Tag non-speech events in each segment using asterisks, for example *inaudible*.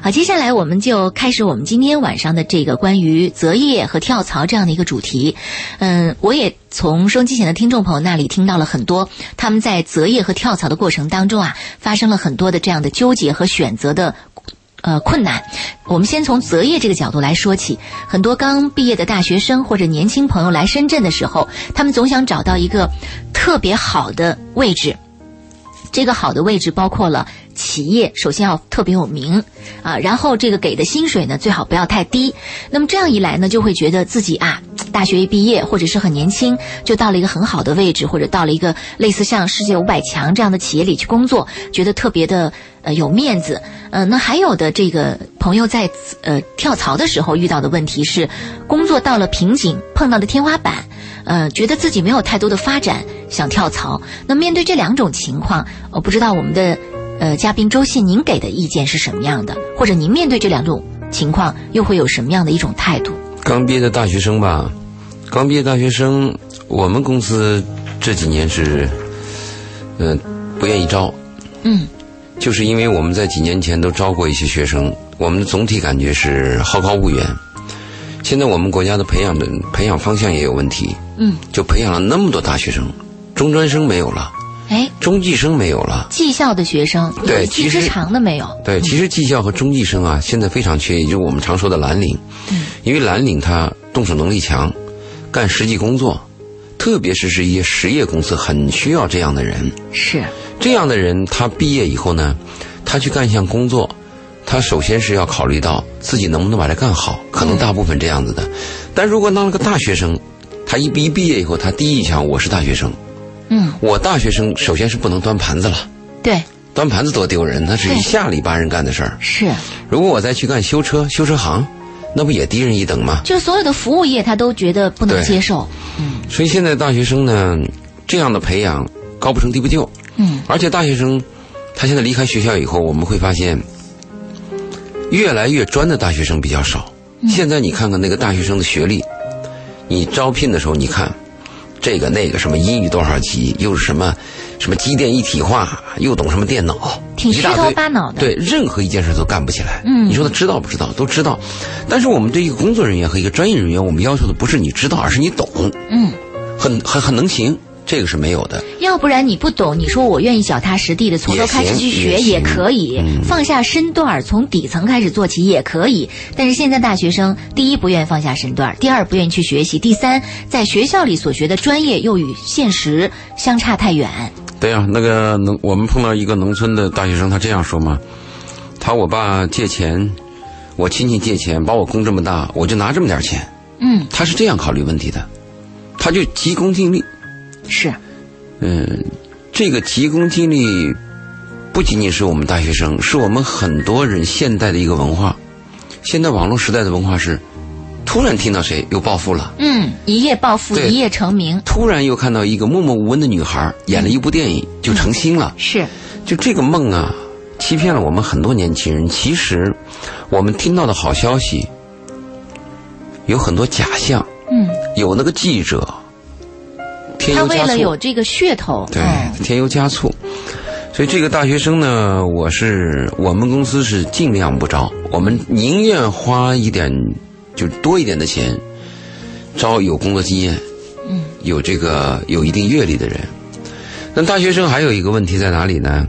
好，接下来我们就开始我们今天晚上的这个关于择业和跳槽这样的一个主题。嗯，我也从收音机前的听众朋友那里听到了很多他们在择业和跳槽的过程当中啊，发生了很多的这样的纠结和选择的。呃，困难。我们先从择业这个角度来说起。很多刚毕业的大学生或者年轻朋友来深圳的时候，他们总想找到一个特别好的位置。这个好的位置包括了企业，首先要特别有名啊，然后这个给的薪水呢最好不要太低。那么这样一来呢，就会觉得自己啊，大学一毕业或者是很年轻，就到了一个很好的位置，或者到了一个类似像世界五百强这样的企业里去工作，觉得特别的呃有面子。呃，那还有的这个朋友在呃跳槽的时候遇到的问题是，工作到了瓶颈，碰到了天花板，呃，觉得自己没有太多的发展，想跳槽。那面对这两种情况，我不知道我们的呃嘉宾周信，您给的意见是什么样的？或者您面对这两种情况又会有什么样的一种态度？刚毕业的大学生吧，刚毕业大学生，我们公司这几年是，嗯，不愿意招。嗯。就是因为我们在几年前都招过一些学生，我们的总体感觉是好高骛远。现在我们国家的培养的培养方向也有问题，嗯，就培养了那么多大学生，中专生没有了，哎，中技生没有了，技校的学生对，其实长的没有，对，其实技校和中技生啊，现在非常缺，也就是我们常说的蓝领，嗯，因为蓝领他动手能力强，干实际工作，特别是是一些实业公司很需要这样的人，是。这样的人，他毕业以后呢，他去干一项工作，他首先是要考虑到自己能不能把它干好，可能大部分这样子的。但如果当了个大学生，他一毕毕业以后，他第一印象我是大学生，嗯，我大学生首先是不能端盘子了，对，端盘子多丢人，那是一下里巴人干的事儿。是，如果我再去干修车、修车行，那不也低人一等吗？就所有的服务业，他都觉得不能接受。嗯，所以现在大学生呢，这样的培养高不成低不就。嗯，而且大学生，他现在离开学校以后，我们会发现，越来越专的大学生比较少。现在你看看那个大学生的学历，你招聘的时候，你看这个那个什么英语多少级，又是什么什么机电一体化，又懂什么电脑，挺虚头巴脑的。对，任何一件事都干不起来。嗯，你说他知道不知道？都知道。但是我们对一个工作人员和一个专业人员，我们要求的不是你知道，而是你懂。嗯，很很很能行。这个是没有的，要不然你不懂，你说我愿意脚踏实地的从头开始去学也可以，放下身段从底层开始做起也可以。但是现在大学生，第一不愿意放下身段第二不愿意去学习，第三在学校里所学的专业又与现实相差太远。对呀，那个农我们碰到一个农村的大学生，他这样说嘛，他我爸借钱，我亲戚借钱，把我供这么大，我就拿这么点钱。嗯，他是这样考虑问题的，他就急功近利。是，嗯，这个急功近利不仅仅是我们大学生，是我们很多人现代的一个文化。现在网络时代的文化是，突然听到谁又暴富了，嗯，一夜暴富，一夜成名。突然又看到一个默默无闻的女孩演了一部电影就成星了，是，就这个梦啊，欺骗了我们很多年轻人。其实，我们听到的好消息有很多假象，嗯，有那个记者。他为了有这个噱头，对，添油加醋，所以这个大学生呢，我是我们公司是尽量不招，我们宁愿花一点，就多一点的钱，招有工作经验，嗯，有这个有一定阅历的人。那大学生还有一个问题在哪里呢？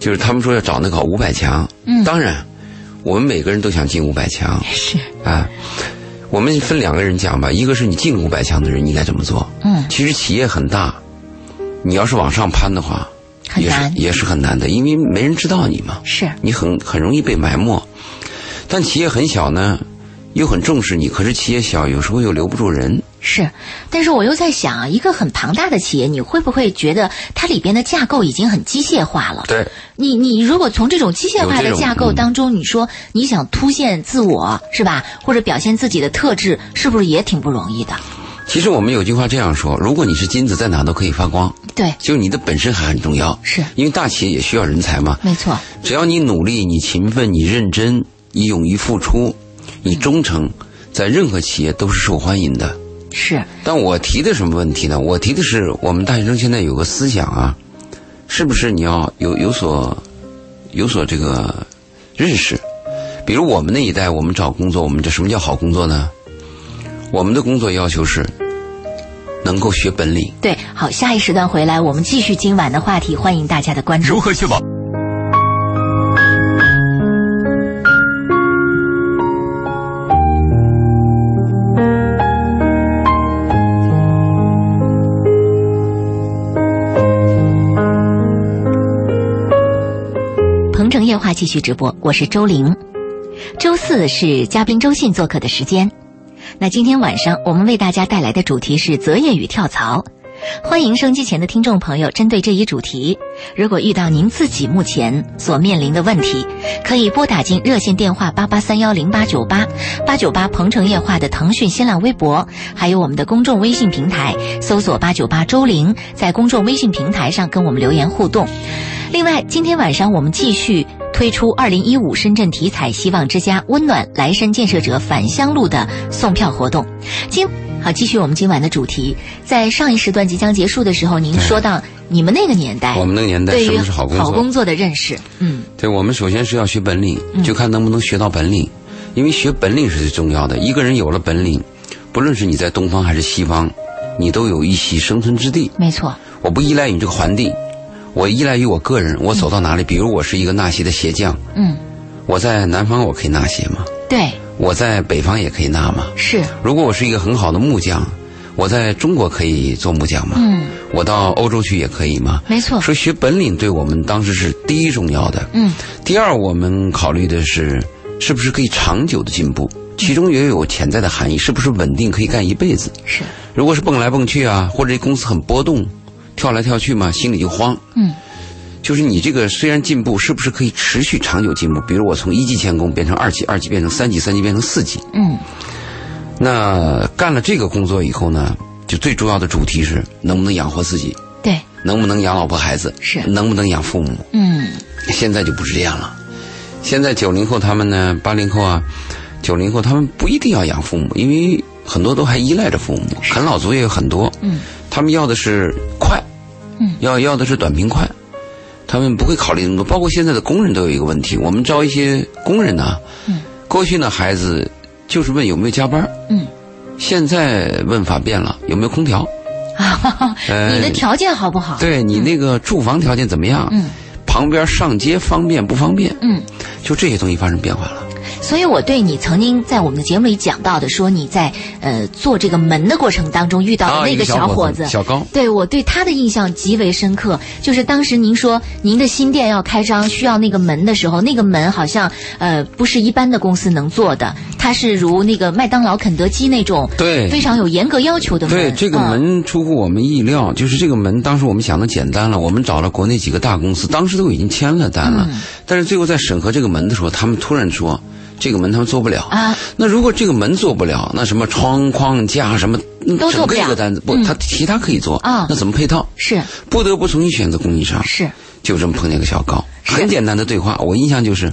就是他们说要找那个五百强，嗯，当然，我们每个人都想进五百强，是啊。我们分两个人讲吧，一个是你进五百强的人，你该怎么做？嗯，其实企业很大，你要是往上攀的话，也是也是很难的，因为没人知道你嘛。是，你很很容易被埋没。但企业很小呢。又很重视你，可是企业小，有时候又留不住人。是，但是我又在想啊，一个很庞大的企业，你会不会觉得它里边的架构已经很机械化了？对，你你如果从这种机械化的架构当中，你说你想凸显自我是吧，或者表现自己的特质，是不是也挺不容易的？其实我们有句话这样说：如果你是金子，在哪都可以发光。对，就你的本身还很重要。是，因为大企业也需要人才嘛。没错，只要你努力，你勤奋，你认真，你勇于付出。你忠诚，在任何企业都是受欢迎的。是。但我提的什么问题呢？我提的是，我们大学生现在有个思想啊，是不是你要有有所有所这个认识？比如我们那一代，我们找工作，我们这什么叫好工作呢？我们的工作要求是能够学本领。对，好，下一时段回来，我们继续今晚的话题，欢迎大家的关注。如何确保？夜话继续直播，我是周玲。周四是嘉宾周信做客的时间。那今天晚上我们为大家带来的主题是择业与跳槽。欢迎收机前的听众朋友，针对这一主题，如果遇到您自己目前所面临的问题，可以拨打进热线电话八八三幺零八九八八九八鹏城夜话的腾讯新浪微博，还有我们的公众微信平台，搜索八九八周玲，在公众微信平台上跟我们留言互动。另外，今天晚上我们继续推出二零一五深圳体彩希望之家温暖来深建设者返乡路的送票活动。今好，继续我们今晚的主题。在上一时段即将结束的时候，您说到你们那个年代，我们那个年代对于什么是好工作？好工作的认识，嗯，对，我们首先是要学本领，就看能不能学到本领，因为学本领是最重要的。一个人有了本领，不论是你在东方还是西方，你都有一席生存之地。没错，我不依赖你这个环境，我依赖于我个人。我走到哪里，比如我是一个纳鞋的鞋匠，嗯，我在南方我可以纳鞋吗？对，我在北方也可以纳吗？是，如果我是一个很好的木匠，我在中国可以做木匠吗？嗯，我到欧洲去也可以吗？没错，所以学本领对我们当时是第一重要的。嗯，第二，我们考虑的是是不是可以长久的进步，其中也有潜在的含义，是不是稳定可以干一辈子？是，如果是蹦来蹦去啊，或者这公司很波动，跳来跳去嘛，心里就慌。嗯，就是你这个虽然进步，是不是可以持续长久进步？比如我从一级钳工变成二级，二级变成三级，三级变成四级。嗯，那干了这个工作以后呢，就最重要的主题是能不能养活自己，对，能不能养老婆孩子，是能不能养父母。嗯，现在就不是这样了。现在九零后他们呢，八零后啊，九零后他们不一定要养父母，因为很多都还依赖着父母，啃老族也有很多。嗯，他们要的是快，嗯，要要的是短平快，他们不会考虑那么多。包括现在的工人都有一个问题，我们招一些工人呢，嗯，过去呢孩子就是问有没有加班，嗯，现在问法变了，有没有空调？呃 *laughs* 你的条件好不好？对你那个住房条件怎么样？嗯，旁边上街方便不方便？嗯，就这些东西发生变化了。所以我对你曾经在我们的节目里讲到的，说你在呃做这个门的过程当中遇到的那个小伙子，小高对我对他的印象极为深刻。就是当时您说您的新店要开张，需要那个门的时候，那个门好像呃不是一般的公司能做的，它是如那个麦当劳、肯德基那种对非常有严格要求的门。对，这个嗯门出乎我们意料，就是这个门，当时我们想的简单了，我们找了国内几个大公司，当时都已经签了单了，嗯但是最后在审核这个门的时候，他们突然说。这个门他们做不了。啊，那如果这个门做不了，那什么窗框架什么嗯都做不了。整个一个单子不，嗯。他其他可以做啊。那怎么配套？是。不得不重新选择供应商。是。就这么碰见个小高，很简单的对话，我印象就是，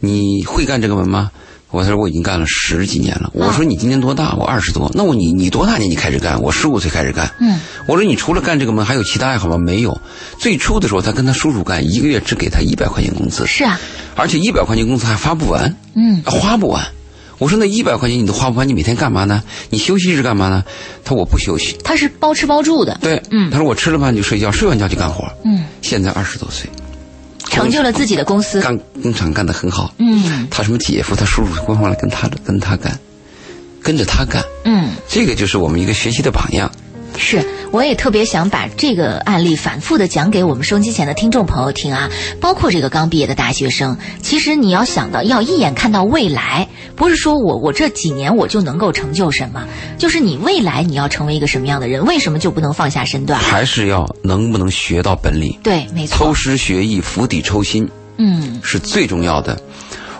你会干这个门吗？我说我已经干了十几年了。我说你今年多大？我二十多。那我你你多大年纪开始干？我十五岁开始干。嗯，我说你除了干这个门，还有其他爱好吗？没有。最初的时候，他跟他叔叔干，一个月只给他一百块钱工资，是啊，而且一百块钱工资还发不完，嗯花不完。我说那一百块钱你都花不完，你每天干嘛呢？你休息是干嘛呢？他说我不休息。他是包吃包住的，对，嗯他说我吃了饭就睡觉，睡完觉就干活。嗯，现在二十多岁，成就了自己的公司。干工厂干得很好。嗯他什么姐夫、他叔叔官方来跟他跟他干，跟着他干，嗯。这个就是我们一个学习的榜样。是，我也特别想把这个案例反复的讲给我们收音机前的听众朋友听啊，包括这个刚毕业的大学生。其实你要想到，要一眼看到未来，不是说我我这几年我就能够成就什么，就是你未来你要成为一个什么样的人，为什么就不能放下身段？还是要能不能学到本领，对，没错偷，师学艺，釜底抽薪嗯是最重要的。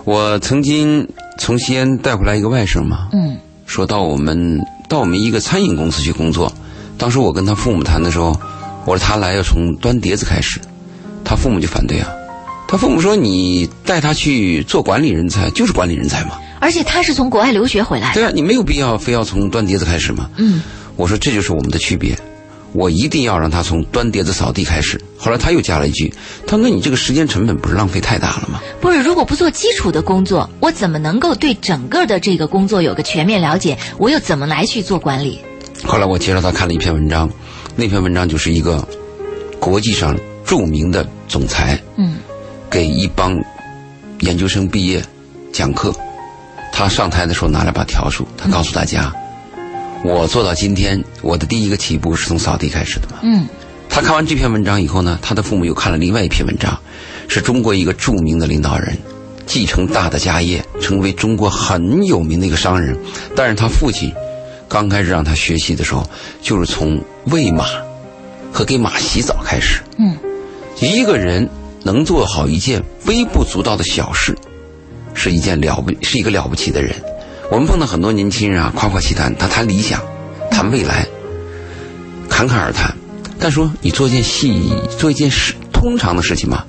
我曾经从西安带回来一个外甥嘛，嗯说到我们到我们一个餐饮公司去工作。当时我跟他父母谈的时候，我说他来要从端碟子开始，他父母就反对啊。他父母说你带他去做管理人才，就是管理人才嘛。而且他是从国外留学回来的，对啊，你没有必要非要从端碟子开始嘛。嗯我说这就是我们的区别。我一定要让他从端碟子、扫地开始。后来他又加了一句：“他说，那你这个时间成本不是浪费太大了吗？”不是，如果不做基础的工作，我怎么能够对整个的这个工作有个全面了解？我又怎么来去做管理？后来我介绍他看了一篇文章，那篇文章就是一个国际上著名的总裁，嗯，给一帮研究生毕业讲课。他上台的时候拿了把笤帚，他告诉大家：“我做到今天，我的第一个起步是从扫地开始的嘛。”嗯。他看完这篇文章以后呢，他的父母又看了另外一篇文章，是中国一个著名的领导人，继承大的家业，成为中国很有名的一个商人。但是他父亲刚开始让他学习的时候，就是从喂马和给马洗澡开始。嗯。一个人能做好一件微不足道的小事。是一件了不，是一个了不起的人。我们碰到很多年轻人啊，夸夸其谈，他谈理想，谈未来，侃侃而谈。但说你做一件细，做一件事通常的事情嘛，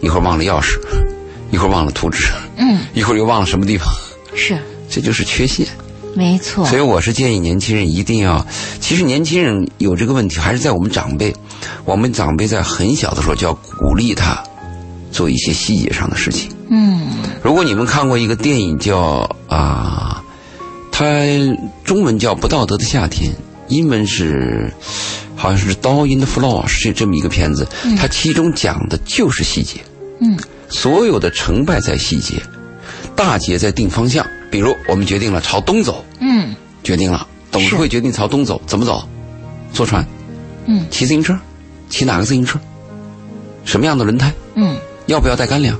一会儿忘了钥匙，一会儿忘了图纸，嗯，一会儿又忘了什么地方，是，这就是缺陷。没错。所以我是建议年轻人一定要，其实年轻人有这个问题，还是在我们长辈，我们长辈在很小的时候就要鼓励他做一些细节上的事情。嗯。如果你们看过一个电影叫啊，它中文叫《不道德的夏天》，英文是好像是《Doll in the Floor》，是这么一个片子。它其中讲的就是细节。嗯，所有的成败在细节，大节在定方向。比如我们决定了朝东走。嗯，决定了，董事会决定朝东走，怎么走？坐船。嗯，骑自行车，骑哪个自行车？什么样的轮胎？嗯，要不要带干粮？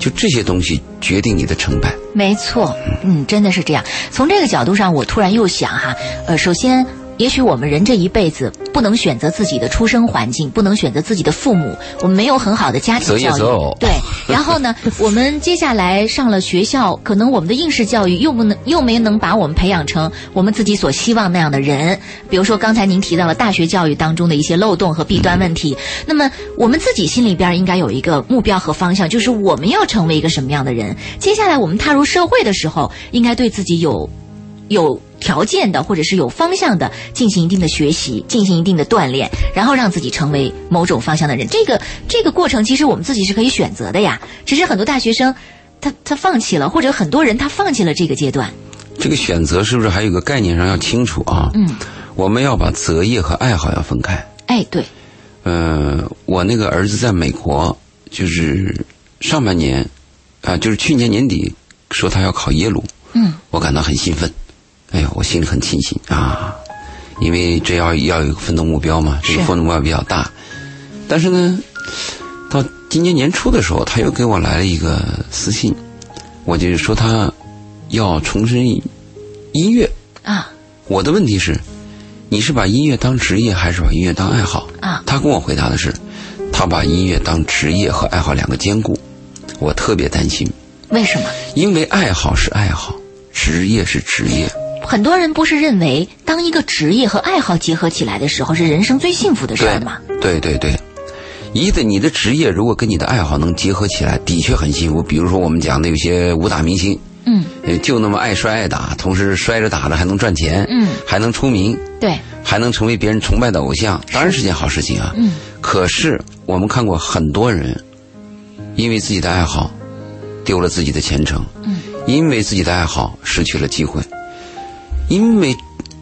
就这些东西决定你的成败。没错，嗯，真的是这样。从这个角度上，我突然又想哈，呃，首先。也许我们人这一辈子不能选择自己的出生环境，不能选择自己的父母，我们没有很好的家庭教育。对，然后呢，*laughs* 我们接下来上了学校，可能我们的应试教育又不能又没能把我们培养成我们自己所希望那样的人。比如说刚才您提到了大学教育当中的一些漏洞和弊端问题，那么我们自己心里边应该有一个目标和方向，就是我们要成为一个什么样的人。接下来我们踏入社会的时候，应该对自己有有。条件的，或者是有方向的，进行一定的学习，进行一定的锻炼，然后让自己成为某种方向的人。这个这个过程，其实我们自己是可以选择的呀。只是很多大学生，他他放弃了，或者很多人他放弃了这个阶段。这个选择是不是还有个概念上要清楚啊？嗯，我们要把择业和爱好要分开。哎，对。呃，我那个儿子在美国，就是上半年，啊，就是去年年底说他要考耶鲁。嗯，我感到很兴奋。哎呦，我心里很庆幸啊，因为这要要有一个奋斗目标嘛，这个奋斗目标比较大。但是呢，到今年年初的时候，他又给我来了一个私信，我就说他要重申音乐啊。我的问题是，你是把音乐当职业还是把音乐当爱好啊？他跟我回答的是，他把音乐当职业和爱好两个兼顾。我特别担心，为什么？因为爱好是爱好，职业是职业。很多人不是认为，当一个职业和爱好结合起来的时候，是人生最幸福的事儿吗？对对对，一的你的职业如果跟你的爱好能结合起来，的确很幸福。比如说我们讲的有些武打明星，嗯，就那么爱摔爱打，同时摔着打着还能赚钱，嗯，还能出名，对，还能成为别人崇拜的偶像，当然是件好事情啊。嗯，可是我们看过很多人，因为自己的爱好丢了自己的前程，嗯，因为自己的爱好失去了机会。因为，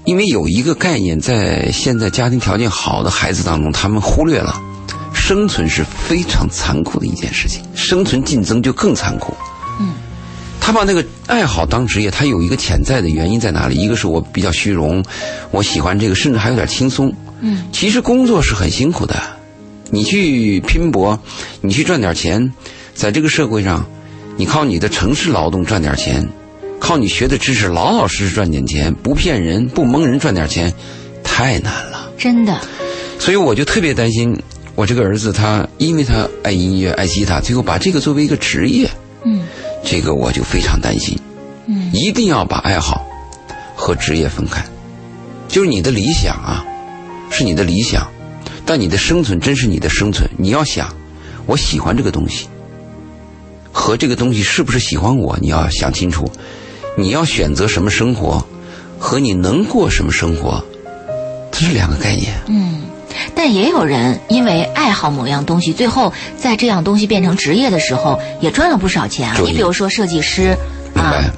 因为有一个概念，在现在家庭条件好的孩子当中，他们忽略了，生存是非常残酷的一件事情，生存竞争就更残酷。嗯，他把那个爱好当职业，他有一个潜在的原因在哪里？一个是我比较虚荣，我喜欢这个，甚至还有点轻松。嗯，其实工作是很辛苦的，你去拼搏，你去赚点钱，在这个社会上，你靠你的城市劳动赚点钱。靠你学的知识，老老实实赚点钱，不骗人，不蒙人，赚点钱，太难了。真的。所以我就特别担心，我这个儿子他，因为他爱音乐，爱吉他，最后把这个作为一个职业。嗯。这个我就非常担心。嗯。一定要把爱好和职业分开。就是你的理想啊，是你的理想，但你的生存真是你的生存。你要想，我喜欢这个东西，和这个东西是不是喜欢我，你要想清楚。你要选择什么生活，和你能过什么生活，这是两个概念。嗯，但也有人因为爱好某样东西，最后在这样东西变成职业的时候，也赚了不少钱啊。你比如说设计师，啊明白。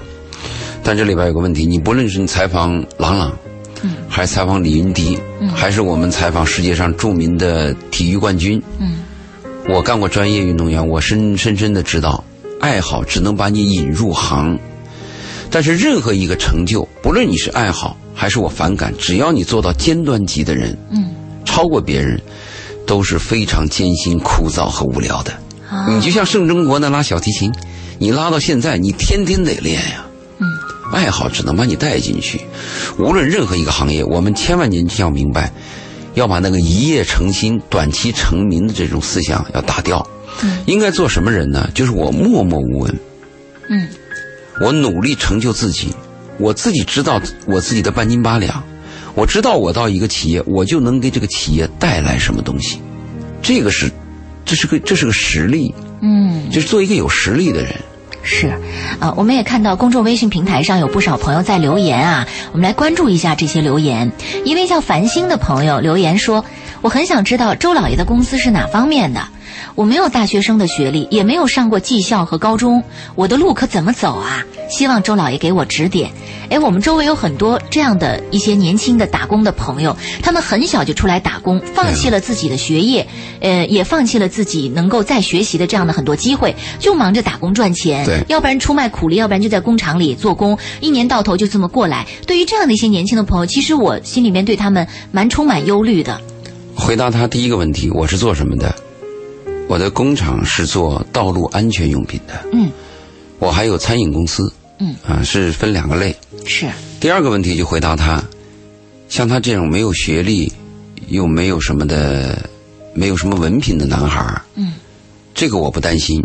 但这里边有个问题，你不论是你采访郎朗，嗯，还是采访李云迪，嗯还是我们采访世界上著名的体育冠军，嗯，我干过专业运动员，我深深深的知道，爱好只能把你引入行，但是任何一个成就，不论你是爱好还是我反感，只要你做到尖端级的人，嗯，超过别人，都是非常艰辛、枯燥和无聊的。啊你就像盛中国那拉小提琴，你拉到现在，你天天得练呀。嗯，爱好只能把你带进去。无论任何一个行业，我们千万年要明白，要把那个一夜成新、短期成名的这种思想要打掉。嗯，应该做什么人呢？就是我默默无闻，嗯我努力成就自己，我自己知道我自己的半斤八两，我知道我到一个企业，我就能给这个企业带来什么东西。这个是，这是个这是个实力，嗯。就是做一个有实力的人。是，啊，我们也看到公众微信平台上有不少朋友在留言啊，我们来关注一下这些留言。一位叫繁星的朋友留言说：“我很想知道周老爷的公司是哪方面的。我没有大学生的学历，也没有上过技校和高中，我的路可怎么走啊？希望周老爷给我指点。”哎，我们周围有很多这样的一些年轻的打工的朋友，他们很小就出来打工，放弃了自己的学业，呃，也放弃了自己能够再学习的这样的很多机会，就忙着打工赚钱。对要不然出卖苦力，要不然就在工厂里做工，一年到头就这么过来。对于这样的一些年轻的朋友，其实我心里面对他们蛮充满忧虑的。回答他第一个问题，我是做什么的？我的工厂是做道路安全用品的。嗯，我还有餐饮公司。嗯，啊，是分两个类。是，第二个问题就回答他，像他这种没有学历，又没有什么的，没有什么文凭的男孩儿嗯这个我不担心。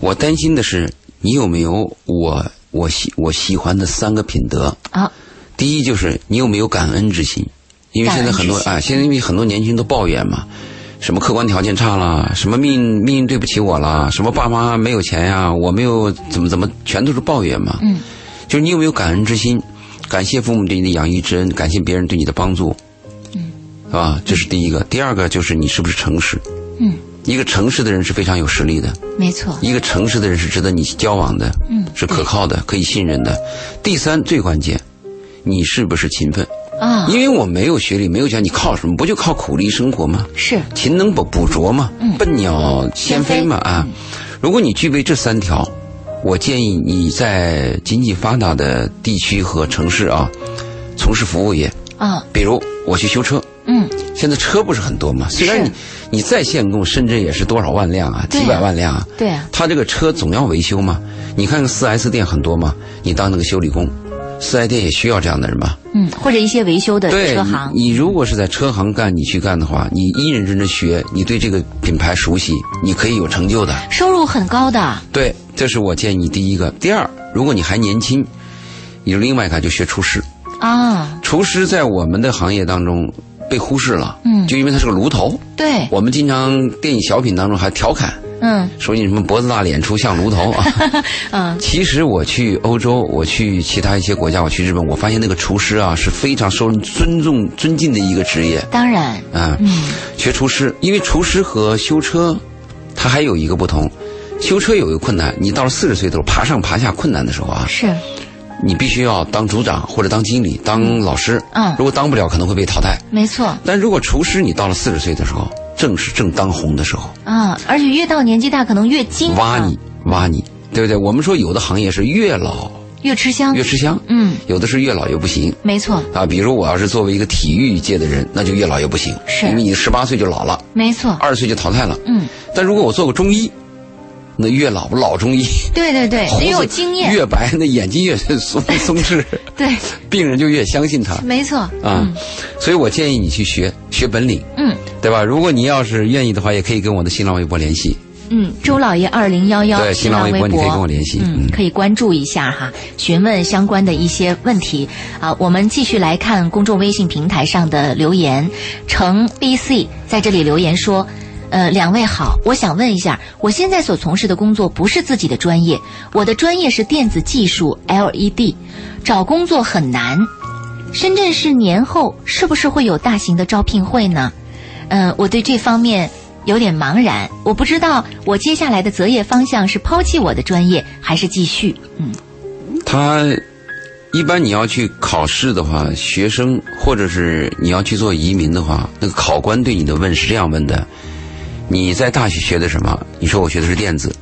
我担心的是你有没有我我喜我喜欢的三个品德。啊，第一就是你有没有感恩之心，因为现在很多啊，现在因为很多年轻人都抱怨嘛，什么客观条件差啦，什么命命运对不起我啦，什么爸妈没有钱呀，我没有怎么怎么，全都是抱怨嘛。嗯，就是你有没有感恩之心，感谢父母对你的养育之恩，感谢别人对你的帮助，嗯，是吧？这是第一个。第二个就是你是不是诚实。嗯，一个诚实的人是非常有实力的，没错。一个诚实的人是值得你交往的，嗯是可靠的，可以信任的。第三，最关键，你是不是勤奋？啊，因为我没有学历，没有钱，你靠什么？不就靠苦力生活吗？是，勤能补补拙嘛，嗯笨鸟先飞嘛啊！如果你具备这三条，我建议你在经济发达的地区和城市啊，从事服务业，啊，比如我去修车。嗯，现在车不是很多嘛？虽然你你在限购，深圳也是多少万辆啊，几百万辆啊。对啊，他这个车总要维修嘛。你看看四 S 店很多嘛，你当那个修理工，四 S 店也需要这样的人吧。嗯，或者一些维修的对车行，你，你如果是在车行干，你去干的话，你一认真的学，你对这个品牌熟悉，你可以有成就的。收入很高的。对，这是我建议你第一个。第二，如果你还年轻，你另外一个就学厨师。啊，厨师在我们的行业当中被忽视了，嗯就因为他是个炉头。对，我们经常电影小品当中还调侃嗯说你什么脖子大脸粗像炉头啊。*laughs* *laughs* 嗯，其实我去欧洲，我去其他一些国家，我去日本，我发现那个厨师啊是非常受人尊重、尊敬的一个职业当然，啊。嗯学厨师，因为厨师和修车，它还有一个不同。修车有一个困难，你到了四十岁的时候，爬上爬下困难的时候啊，是，你必须要当组长或者当经理、当老师。嗯如果当不了，可能会被淘汰。没错但如果厨师，你到了四十岁的时候，正是正当红的时候，啊，而且越到年纪大，可能越精，挖你，挖你，对不对？我们说有的行业是越老越吃香。越，吃香，嗯，有的是越老越不行。没错，啊，比如我要是作为一个体育界的人，那就越老越不行，是。因为你十八岁就老了，没错，二十岁就淘汰了。嗯，但如果我做个中医，那越老老中医，*laughs* 对对对，胡越有经验，越白，那眼睛越松 *laughs* 松弛，对，*laughs* 病人就越相信他没错，啊。所以我建议你去学学本领，嗯对吧？如果你要是愿意的话，也可以跟我的新浪微博联系。嗯，周老爷二零幺幺对新浪微博你可以跟我联系嗯，嗯可以关注一下哈，询问相关的一些问题啊。我们继续来看公众微信平台上的留言，程 BC 在这里留言说。呃，两位好，我想问一下，我现在所从事的工作不是自己的专业，我的专业是电子技术 LED，找工作很难。深圳市年后是不是会有大型的招聘会呢？嗯、我对这方面有点茫然，我不知道我接下来的择业方向是抛弃我的专业，还是继续。嗯他一般你要去考试的话，学生或者是你要去做移民的话，那个考官对你的问是这样问的：你在大学学的什么？你说我学的是电子。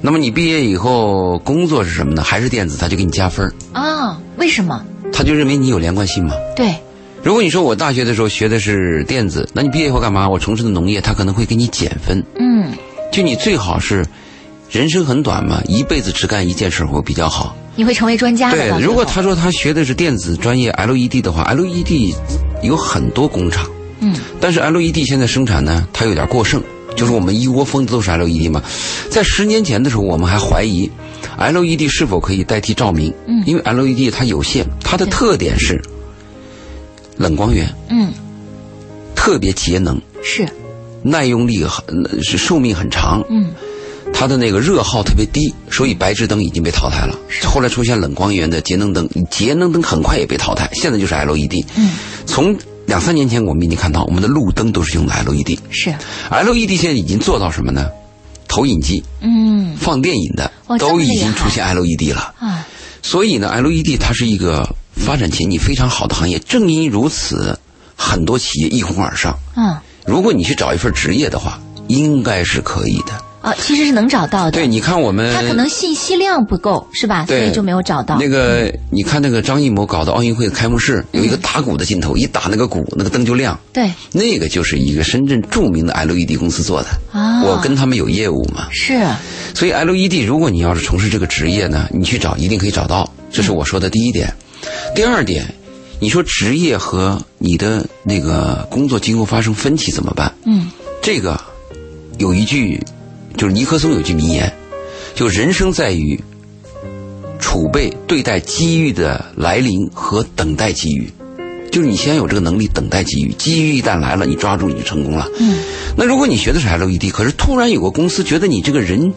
那么你毕业以后工作是什么呢？还是电子？他就给你加分啊哦，为什么？他就认为你有连贯性嘛。对，如果你说我大学的时候学的是电子，那你毕业以后干嘛？我从事的农业，他可能会给你减分。嗯，就你最好是，人生很短嘛，一辈子只干一件事会比较好。你会成为专家的。对，如果他说他学的是电子专业 LED 的话，LED 有很多工厂，嗯但是 LED 现在生产呢，它有点过剩，就是我们一窝蜂都是 LED 嘛。在十年前的时候，我们还怀疑 LED 是否可以代替照明，嗯因为 LED 它有限，它的特点是冷光源，嗯特别节能，是耐用力很是寿命很长，嗯它的那个热耗特别低，所以白炽灯已经被淘汰了。后来出现冷光源的节能灯，节能灯很快也被淘汰，现在就是 LED。嗯从两三年前我们已经看到，我们的路灯都是用的 LED。是 LED 现在已经做到什么呢？投影机、嗯放电影的哦都已经出现 LED 了。啊所以呢，LED 它是一个发展前景非常好的行业。正因如此，很多企业一哄而上。嗯如果你去找一份职业的话，应该是可以的。啊，其实是能找到的。对，你看我们他可能信息量不够，是吧？所以就没有找到。那个，你看那个张艺谋搞的奥运会开幕式，有一个打鼓的镜头，一打那个鼓，那个灯就亮。对那个就是一个深圳著名的 LED 公司做的，啊，我跟他们有业务嘛。是所以 LED，如果你要是从事这个职业呢，你去找一定可以找到，这是我说的第一点。第二点，你说职业和你的那个工作今后发生分歧怎么办？嗯这个有一句，就是尼克松有句名言，就人生在于储备对待机遇的来临和等待机遇。就是你先有这个能力等待机遇，机遇一旦来了，你抓住你就成功了。嗯那如果你学的是 LED，可是突然有个公司觉得你这个人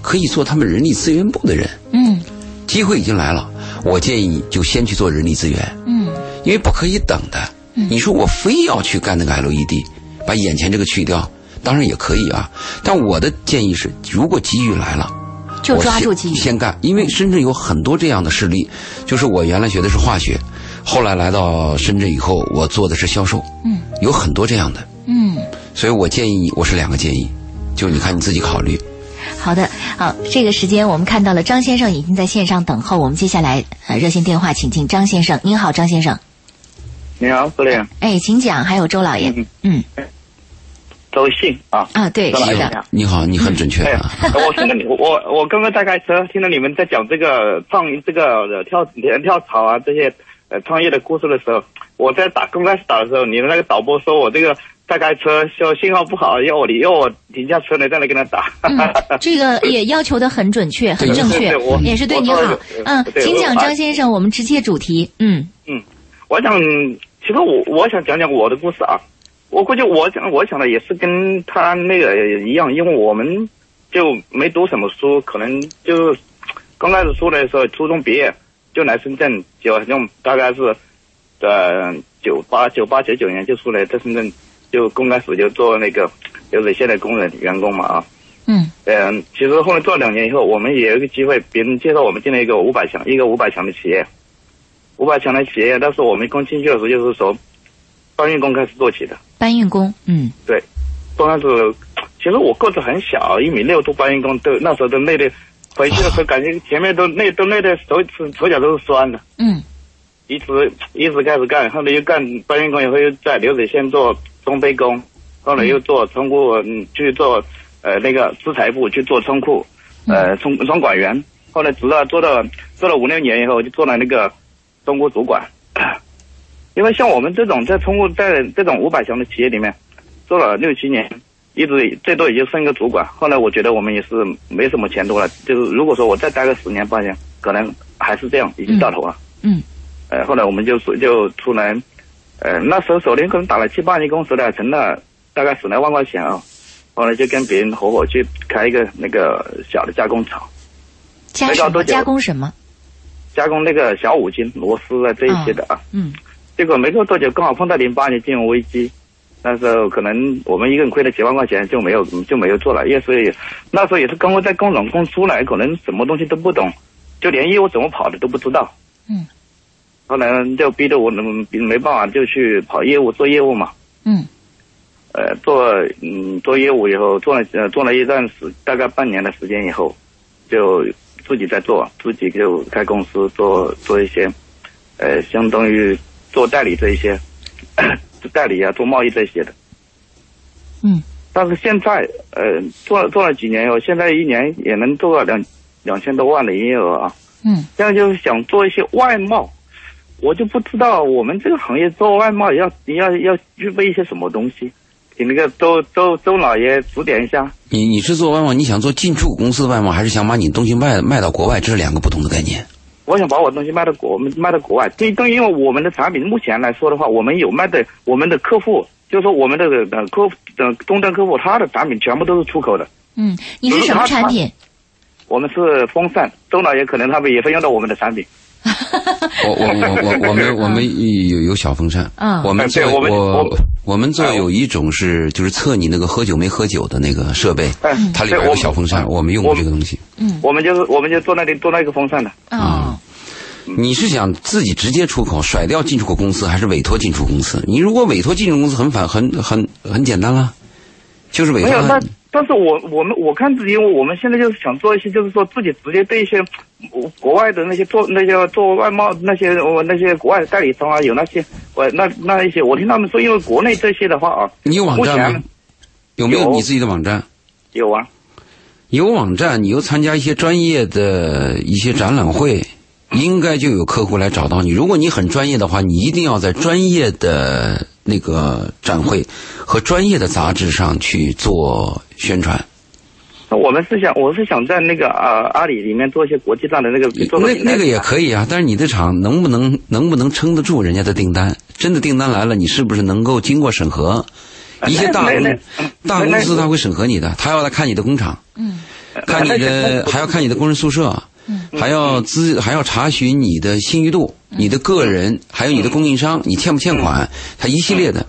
可以做他们人力资源部的人，嗯机会已经来了，我建议你就先去做人力资源，嗯因为不可以等的。嗯你说我非要去干那个 LED，把眼前这个去掉，当然也可以啊。但我的建议是，如果机遇来了，就抓住机遇先干。因为深圳有很多这样的事例，就是我原来学的是化学，后来来到深圳以后，我做的是销售，嗯有很多这样的。嗯。所以我建议你，我是两个建议，就你看你自己考虑。好的，好，这个时间我们看到了张先生已经在线上等候，我们接下来呃热线电话请进张先生。您好，张先生。你好，司令，哎，请讲。还有周老爷。嗯周信啊。啊，对，周老爷是的。你好，你很准确哎啊。，我听到你，我我刚刚在开车，听到你们在讲这个创这个跳跳跳槽啊这些呃创业的故事的时候，我在打刚开始打的时候，你们那个导播说我这个在开车，说信号不好，要我要我停下车来再来跟他打。嗯，这个也要求的很准确，很正确也是对你好。嗯，请讲，张先生，我们直接主题。嗯我想，其实我我想讲讲我的故事啊。我估计我想我想的也是跟他那个一样，因为我们就没读什么书，可能就刚开始出来的时候，初中毕业就来深圳，就用大概是呃九八九八九九年就出来，在深圳就刚开始就做那个流水线的工人员工嘛啊。嗯嗯，其实后来做了两年以后，我们也有一个机会，别人介绍我们进了一个五百强，一个五百强的企业，五百强的企业。但是我们刚进去的时候，就是从搬运工开始做起的。搬运工。嗯对，刚开始，其实我个子很小，一米六多，搬运工都那时候都累的，回去的时候感觉前面都累都累的手指手脚都是酸的。嗯一直一直开始干，后来又干搬运工以后又在流水线做中杯工，后来又做仓库，嗯，去做呃那个资材部去做仓库，呃仓仓管员，后来直到做到做了五六年以后，就做了那个中国主管。因为像我们这种在通过在这种五百强的企业里面做了六七年，一直最多也就升一个主管。后来我觉得我们也是没什么前途了，就是如果说我再待个十年八年，可能还是这样，已经到头了。嗯呃，后来我们就出就出来，呃，那时候手连可能打了七八年工，手了存了大概十来万块钱啊。后来就跟别人合伙去开一个那个小的加工厂，加什么？没搞多久加工什么？加工那个小五金、螺丝啊这一些的啊。嗯结果没过多久，刚好碰到零八年金融危机，那时候可能我们一个人亏了几万块钱，就没有就没有做了。也所以那时候也是刚刚在工厂刚出来，可能什么东西都不懂，就连业务怎么跑的都不知道。嗯。后来就逼着我能没办法，就去跑业务做业务嘛。嗯。呃，做嗯做业务以后，做了呃做了一段时，大概半年的时间以后，就自己在做，自己就开公司做做一些，呃，相当于做代理这一些，代理啊，做贸易这些的。嗯。但是现在呃做了做了几年以后，现在一年也能做到两两千多万的营业额啊。嗯。现在就是想做一些外贸，我就不知道我们这个行业做外贸要要要具备一些什么东西。请那个周周周老爷指点一下。你你是做外贸，你想做进出口公司的外贸，还是想把你东西卖卖到国外？这是两个不同的概念。我想把我东西卖到国我们卖到国外，对，对，因为我们的产品目前来说的话，我们有卖的，我们的客户就是说我们的呃客户的终端客户，他的产品全部都是出口的。嗯，你是什么产品？我们是风扇，中老爷可能他们也会用到我们的产品。我我我我我们我们有有小风扇，嗯，我们做我我我们做有一种是就是测你那个喝酒没喝酒的那个设备，嗯，它里边有小风扇，我们用过这个东西，嗯，我们就是我们就做那里做那个风扇的，啊，你是想自己直接出口甩掉进出口公司，还是委托进出公司？你如果委托进出公司很反很很很简单了，就是委托。但但是我我们我看自己，因为我们现在就是想做一些，就是说自己直接对一些国外的那些做那些做外贸那些我那些国外的代理商啊，有那些我那那一些，我听他们说，因为国内这些的话啊，你有网站吗？有没有有你自己的网站？有啊，有网站，你又参加一些专业的一些展览会，应该就有客户来找到你。如果你很专业的话，你一定要在专业的那个展会和专业的杂志上去做宣传。那我们是想，我是想在那个啊阿里里面做一些国际上的那个做那那个也可以啊，但是你的厂能不能能不能撑得住人家的订单？真的订单来了，你是不是能够经过审核？一些大公大公司他会审核你的，他要来看你的工厂，嗯看你的还要看你的工人宿舍，还要资还要查询你的信誉度、你的个人，还有你的供应商，你欠不欠款，他一系列的。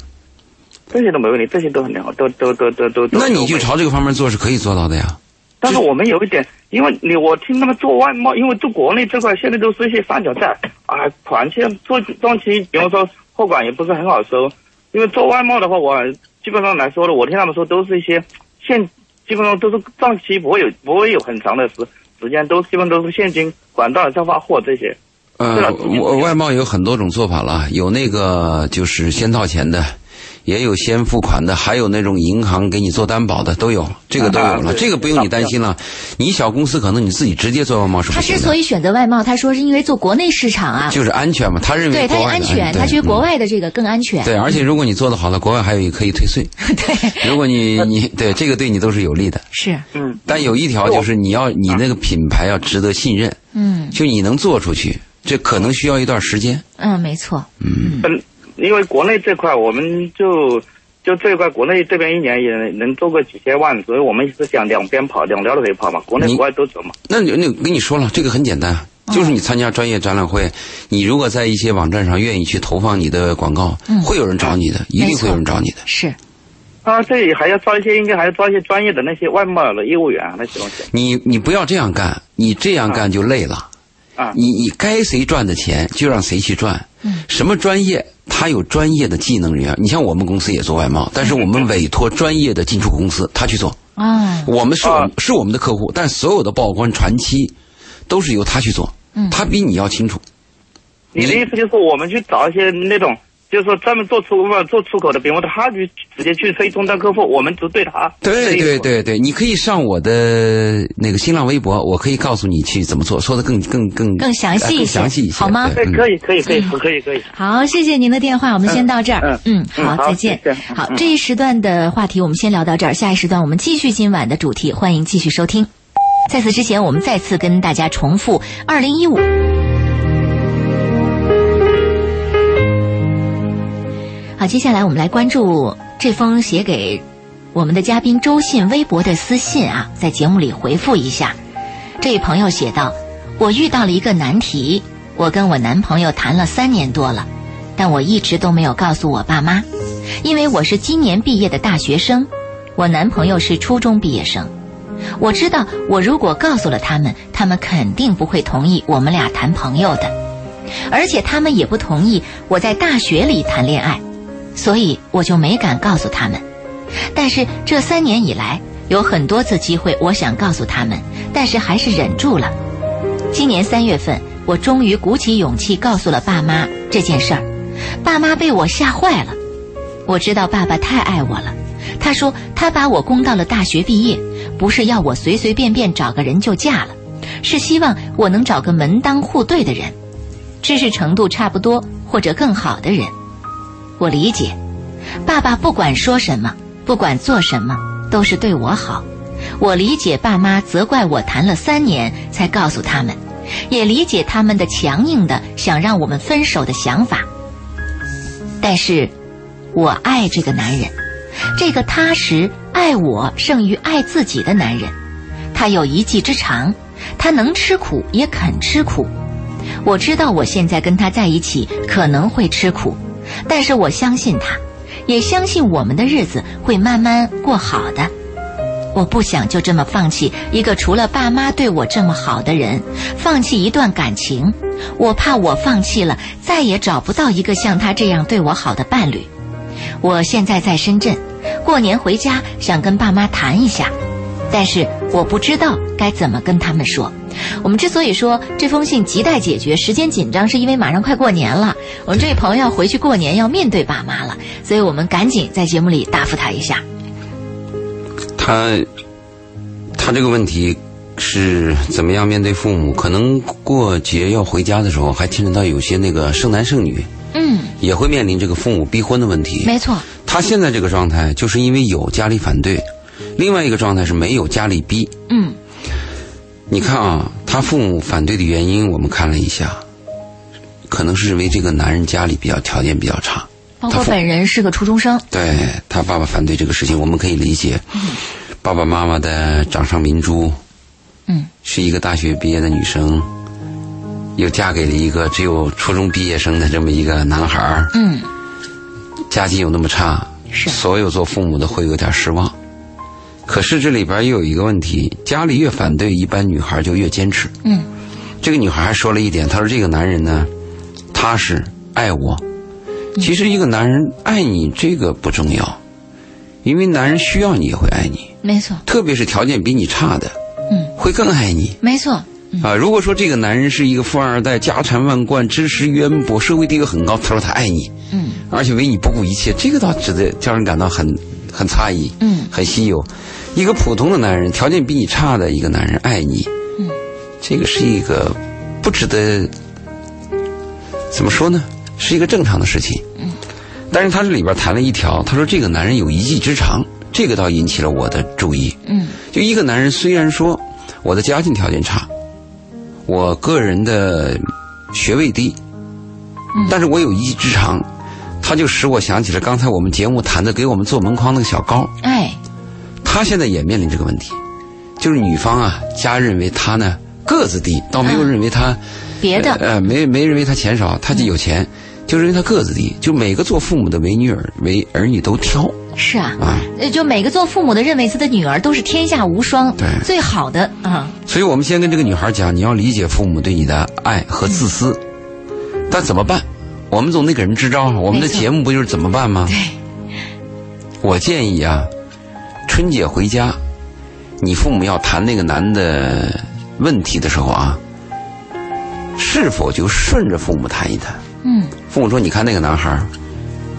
这些都没问题，这些都很良好，都都都都都。都那你就朝这个方面做是可以做到的呀。但是我们有一点，因为你我听他们做外贸，因为做国内这块现在都是一些三角债啊，款现做装期，比方说货款也不是很好收。因为做外贸的话，我基本上来说的，我听他们说都是一些现，基本上都是账期不会有不会有很长的时时间，都基本都是现金管道再发货这些。呃对了，我外贸有很多种做法了，有那个就是先掏钱的，也有先付款的，还有那种银行给你做担保的，都有，这个都有了，啊这个不用你担心了。你小公司可能你自己直接做外贸是不行的，他之所以选择外贸，他说是因为做国内市场啊，就是安全嘛，他认为对他安全，他觉得国嗯外的这个更安全。对，而且如果你做的好了，国外还有一个可以退税。*laughs* 对，如果你你对这个对你都是有利的，是，嗯，但有一条就是你要你那个品牌要值得信任，嗯。就你能做出去，这可能需要一段时间。嗯，没错，嗯，因为国内这块我们就就这一块国内这边一年也能做个几千万，所以我们是想两边跑，两条都可以跑嘛，国内国外都走嘛。那你那跟你说了，这个很简单，就是你参加专业展览会，你如果在一些网站上愿意去投放你的广告，嗯会有人找你的，一定会有人找你的。是，啊，这里还要招一些，应该还要招一些专业的那些外贸的业务员啊，那些东西你你不要这样干，你这样干就累了。啊。你你该谁赚的钱就让谁去赚。嗯什么专业，他有专业的技能人员。你像我们公司也做外贸，但是我们 *laughs* 委托专业的进出口公司，他去做。啊，我们是我们是我们的客户，但所有的报关传期都是由他去做。嗯他比你要清楚。你的意思就是我们去找一些那种，就是说专门做出口做出口的，比方说他去直接去非终端客户，我们只对他。对对对对，你可以上我的那个新浪微博，我可以告诉你去怎么做，说的更更更更详细一些更详细一些，好吗对，可以可以可以可以可以。好，谢谢您的电话，我们先到这儿。嗯嗯，好，嗯好再见。好，嗯这一时段的话题我们先聊到这儿，下一时段我们继续今晚的主题，欢迎继续收听。在此之前，我们再次跟大家重复二零一五。好，接下来我们来关注这封写给我们的嘉宾周信微博的私信啊，在节目里回复一下。这位朋友写道：“我遇到了一个难题，我跟我男朋友谈了三年多了，但我一直都没有告诉我爸妈。因为我是今年毕业的大学生，我男朋友是初中毕业生。我知道，我如果告诉了他们，他们肯定不会同意我们俩谈朋友的，而且他们也不同意我在大学里谈恋爱，所以我就没敢告诉他们。但是这三年以来，有很多次机会，我想告诉他们，但是还是忍住了。今年三月份，我终于鼓起勇气告诉了爸妈这件事儿，爸妈被我吓坏了。我知道爸爸太爱我了，他说他把我供到了大学毕业。不是要我随随便便找个人就嫁了，是希望我能找个门当户对的人，知识程度差不多或者更好的人。我理解，爸爸不管说什么，不管做什么，都是对我好。我理解爸妈责怪我谈了三年才告诉他们，也理解他们的强硬的想让我们分手的想法。但是，我爱这个男人。这个踏实爱我胜于爱自己的男人，他有一技之长，他能吃苦也肯吃苦。我知道我现在跟他在一起可能会吃苦，但是我相信他，也相信我们的日子会慢慢过好的。我不想就这么放弃一个除了爸妈对我这么好的人，放弃一段感情。我怕我放弃了，再也找不到一个像他这样对我好的伴侣。我现在在深圳。过年回家想跟爸妈谈一下，但是我不知道该怎么跟他们说。我们之所以说这封信亟待解决，时间紧张，是因为马上快过年了，我们这位朋友要回去过年，要面对爸妈了，所以我们赶紧在节目里答复他一下。他他这个问题是怎么样面对父母？可能过节要回家的时候，还牵扯到有些那个剩男剩女，嗯，也会面临这个父母逼婚的问题。没错。他现在这个状态，就是因为有家里反对；另外一个状态是没有家里逼。嗯，你看啊，他父母反对的原因，我们看了一下，可能是认为这个男人家里比较条件比较差，包括本人是个初中生。对他爸爸反对这个事情，我们可以理解。爸爸妈妈的掌上明珠，嗯，是一个大学毕业的女生，又嫁给了一个只有初中毕业生的这么一个男孩儿。嗯。家境又那么差，是所有做父母的会有点失望。可是这里边又有一个问题：家里越反对，一般女孩就越坚持。嗯，这个女孩还说了一点，她说：“这个男人呢，踏实爱我。其实一个男人爱你这个不重要，因为男人需要你也会爱你。没错，特别是条件比你差的，嗯，会更爱你。没错。啊，如果说这个男人是一个富二代，家产万贯，知识渊博，社会地位很高，他说他爱你。嗯。而且为你不顾一切，这个倒值得叫人感到很很诧异，嗯，很稀有。一个普通的男人，条件比你差的一个男人爱你，嗯，这个是一个不值得怎么说呢？是一个正常的事情，嗯。但是他这里边谈了一条，他说这个男人有一技之长，这个倒引起了我的注意，嗯。就一个男人虽然说我的家境条件差，我个人的学位低，嗯，但是我有一技之长。他就使我想起了刚才我们节目谈的给我们做门框那个小高，哎，他现在也面临这个问题，就是女方啊家认为他呢个子低，倒没有认为他别的，呃没没认为他钱少，他就有钱，就认为他个子低，就每个做父母的为女儿为儿女都挑，是啊，啊，就每个做父母的认为自己的女儿都是天下无双，对，最好的啊，所以我们先跟这个女孩讲，你要理解父母对你的爱和自私，但怎么办？我们总得给人支招，我们的节目不就是怎么办吗？对。我建议啊，春节回家，你父母要谈那个男的问题的时候啊，是否就顺着父母谈一谈？嗯。父母说：“你看那个男孩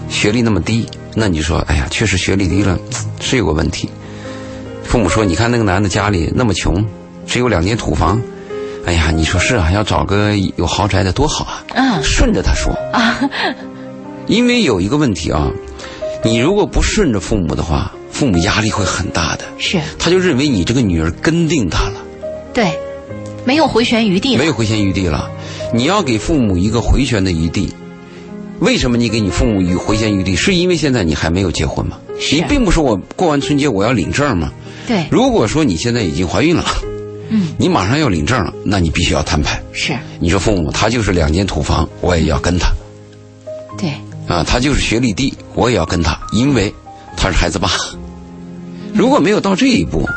学历那么低，那你说，哎呀，确实学历低了，是有个问题。”父母说：“你看那个男的家里那么穷，只有两间土房。”哎呀，你说是啊，要找个有豪宅的多好啊！嗯，顺着他说啊，因为有一个问题啊，你如果不顺着父母的话，父母压力会很大的。是，他就认为你这个女儿跟定他了，对，没有回旋余地了，没有回旋余地了。你要给父母一个回旋的余地。为什么你给你父母以回旋余地？是因为现在你还没有结婚吗？你并不是我过完春节我要领证吗？对。如果说你现在已经怀孕了。嗯，你马上要领证了，那你必须要摊牌。是，你说父母他就是两间土房，我也要跟他。对，啊，他就是学历低，我也要跟他，因为他是孩子爸。如果没有到这一步，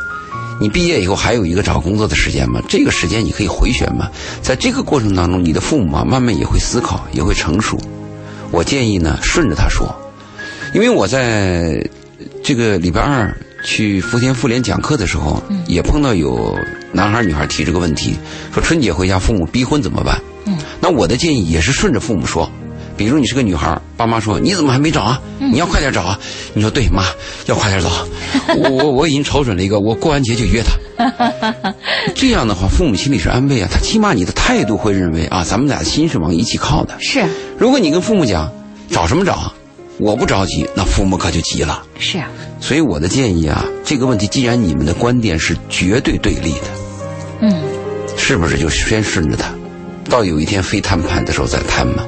你毕业以后还有一个找工作的时间吗？这个时间你可以回旋嘛？在这个过程当中，你的父母啊，慢慢也会思考，也会成熟。我建议呢，顺着他说，因为我在这个礼拜二去福田妇联讲课的时候，也碰到有男孩女孩提这个问题，说春节回家父母逼婚怎么办？嗯，那我的建议也是顺着父母说。比如你是个女孩，爸妈说你怎么还没找啊？你要快点找啊！你说对，妈要快点找。*laughs* 我我我已经瞅准了一个，我过完节就约他。*laughs* 这样的话，父母心里是安慰啊，他起码你的态度会认为啊，咱们俩的心是往一起靠的。是如果你跟父母讲找什么找，我不着急，那父母可就急了。是啊，所以我的建议啊，这个问题既然你们的观点是绝对对立的，嗯。是不是就先顺着他，到有一天非谈判的时候再谈嘛？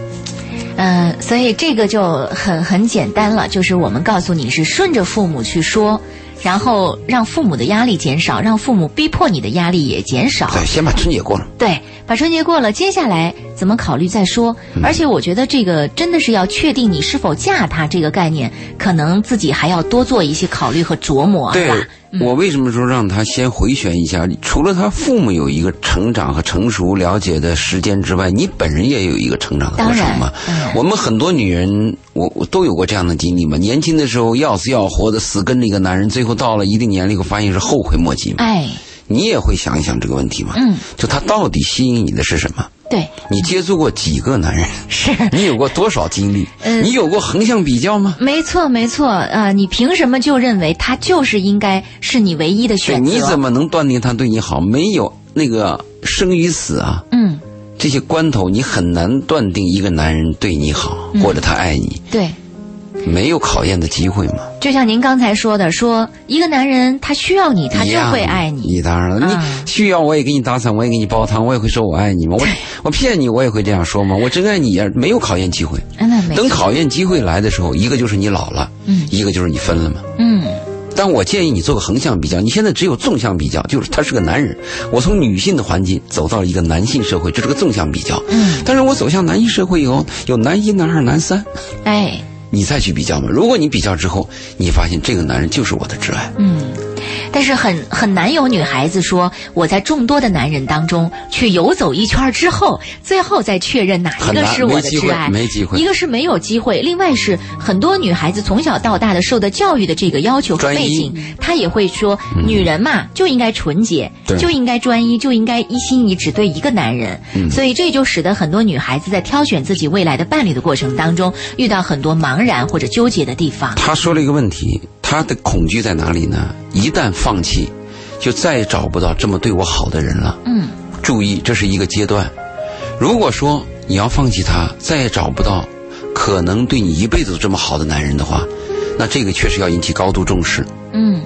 嗯、所以这个就很很简单了，就是我们告诉你是顺着父母去说，然后让父母的压力减少，让父母逼迫你的压力也减少。对，先把春节过了。对，把春节过了，接下来怎么考虑再说。嗯而且我觉得这个真的是要确定你是否嫁他这个概念，可能自己还要多做一些考虑和琢磨，对是吧？我为什么说让他先回旋一下？除了他父母有一个成长和成熟了解的时间之外，你本人也有一个成长的过程嘛。我们很多女人，我我都有过这样的经历嘛。年轻的时候要死要活的死跟着一个男人，最后到了一定年龄以后，发现是后悔莫及嘛。哎，你也会想一想这个问题嘛？嗯，就他到底吸引你的是什么？对，你接触过几个男人？是。*laughs* 你有过多少经历？嗯你有过横向比较吗？没错，没错，呃，你凭什么就认为他就是应该是你唯一的，选择？你怎么能断定他对你好？没有那个生与死啊，嗯，这些关头，你很难断定一个男人对你好，嗯或者他爱你，对，没有考验的机会嘛。就像您刚才说的，说一个男人他需要你，他就会爱你。你当然了，啊你需要我也给你打伞，我也给你煲汤，我也会说我爱你吗。我我骗你，我也会这样说吗。我真爱你呀，没有考验机会。等，考验机会来的时候，一个就是你老了，嗯一个就是你分了嘛。嗯但我建议你做个横向比较，你现在只有纵向比较，就是他是个男人，我从女性的环境走到了一个男性社会，这是个纵向比较。嗯，但是我走向男性社会以后，有男一、男二、男三，哎，你再去比较嘛。如果你比较之后，你发现这个男人就是我的挚爱，嗯。但是很很难有女孩子说我在众多的男人当中去游走一圈之后，最后再确认哪一个是我的挚爱，没机会。一个是没有机会，另外是很多女孩子从小到大的受的教育的这个要求和背景，她也会说，女人嘛就应该纯洁，就应该专一，就应该一心一意只对一个男人。嗯。所以这就使得很多女孩子在挑选自己未来的伴侣的过程当中，遇到很多茫然或者纠结的地方。他说了一个问题，他的恐惧在哪里呢？一旦放弃，就再也找不到这么对我好的人了。嗯注意，这是一个阶段。如果说你要放弃他，再也找不到可能对你一辈子都这么好的男人的话，那这个确实要引起高度重视。嗯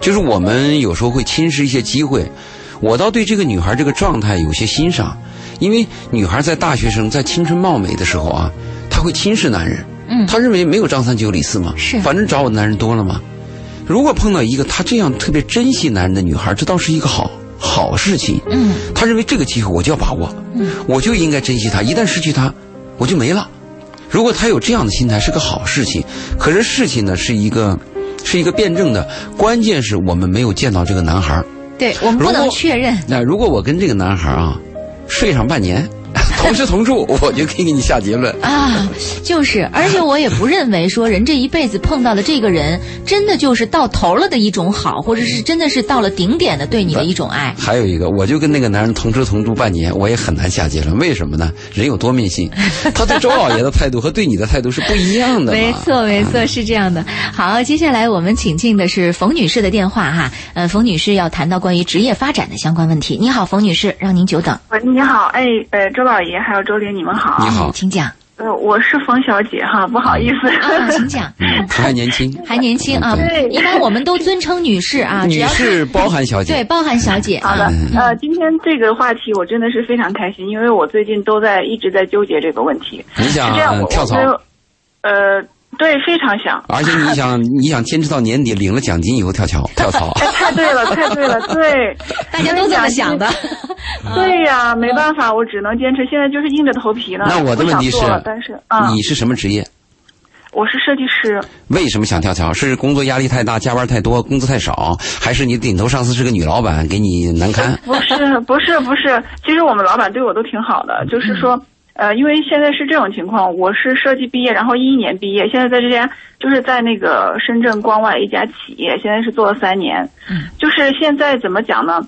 就是我们有时候会轻视一些机会，我倒对这个女孩这个状态有些欣赏，因为女孩在大学生在青春貌美的时候啊，她会轻视男人，嗯他认为没有张三就有李四嘛，是反正找我的男人多了嘛。如果碰到一个他这样特别珍惜男人的女孩，这倒是一个好好事情。嗯他认为这个机会我就要把握，嗯我就应该珍惜他，一旦失去他，我就没了。如果他有这样的心态，是个好事情。可是事情呢，是一个是一个辩证的，关键是我们没有见到这个男孩。对我们不能确认。那如果我跟这个男孩啊睡上半年，同吃同住，*laughs* 我就可以给你下结论。啊，就是，而且我也不认为说人这一辈子碰到的这个人，真的就是到头了的一种好，或者是真的是到了顶点的对你的一种爱。还有一个，我就跟那个男人同吃同住半年，我也很难下结论。为什么呢？人有多面性，*laughs* 他对周老爷的态度和对你的态度是不一样的。没错，没错，是这样的。好，接下来我们请进的是冯女士的电话哈。呃，冯女士要谈到关于职业发展的相关问题。你好，冯女士，让您久等。喂，你好，哎，呃，周老爷还有周玲，你们好。你好，请讲。呃，我是冯小姐哈，不好意思。啊，请讲。嗯，他还年轻，*laughs* 还年轻啊，对一般我们都尊称女士啊，只女要士包含小姐。对包含小姐好的啊。，呃，今天这个话题我真的是非常开心，因为我最近都在一直在纠结这个问题。你想是这样，我跳槽我，呃，对，非常想。*laughs* 而且你想你想坚持到年底领了奖金以后跳槽跳槽。*laughs* 哎，太对了，太对了，对，*laughs* 大家都这么想的。对呀，没办法，我只能坚持。现在就是硬着头皮呢。那我的问题是你是什么职业？我是设计师。为什么想跳槽？是工作压力太大，加班太多，工资太少，还是你顶头上司是个女老板，给你难堪？不是，不是，不是。其实我们老板对我都挺好的，就是说，呃，因为现在是这种情况，我是设计毕业，然后一一年毕业，现在在这家就是在那个深圳关外一家企业，现在是做了三年。嗯。就是现在怎么讲呢？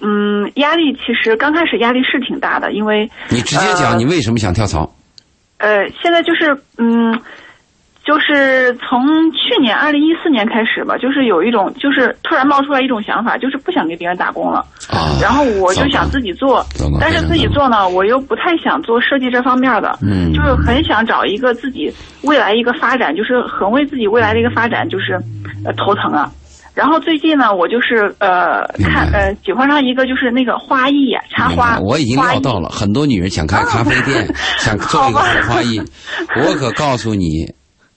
嗯，压力其实刚开始压力是挺大的，因为你直接讲你为什么想跳槽？呃，现在就是嗯。就是从去年二零一四年开始吧，就是有一种，就是突然冒出来一种想法，就是不想给别人打工了。啊。然后我就想自己做，但是自己做呢，我又不太想做设计这方面的。嗯。就是很想找一个自己未来一个发展，就是很为自己未来的一个发展，就是呃头疼啊。然后最近呢，我就是呃看呃喜欢上一个就是那个花艺呀，插花。我已经料到了，很多女人想开咖啡店，*laughs* 想做一个花艺。*laughs* 我可告诉你。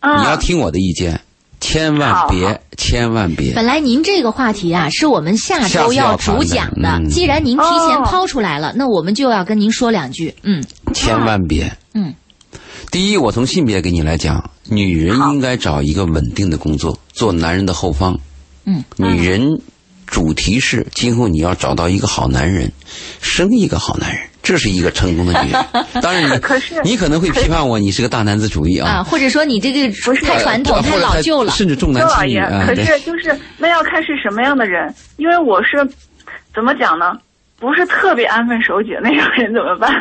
你要听我的意见，千万别，千万别。本来您这个话题啊，是我们下周要主讲的。既然您提前抛出来了，那我们就要跟您说两句。嗯，千万别。嗯，第一，我从性别给你来讲，女人应该找一个稳定的工作，做男人的后方。嗯，女人主题是今后你要找到一个好男人，生一个好男人。这是一个成功的女人，*laughs* 当然你可是你可能会批判我，你是个大男子主义啊，啊，或者说你这个太传统、太老旧了，甚至重男轻女啊。可是就是那要看是什么样的人，因为我是怎么讲呢？不是特别安分守己的那种人，怎么办？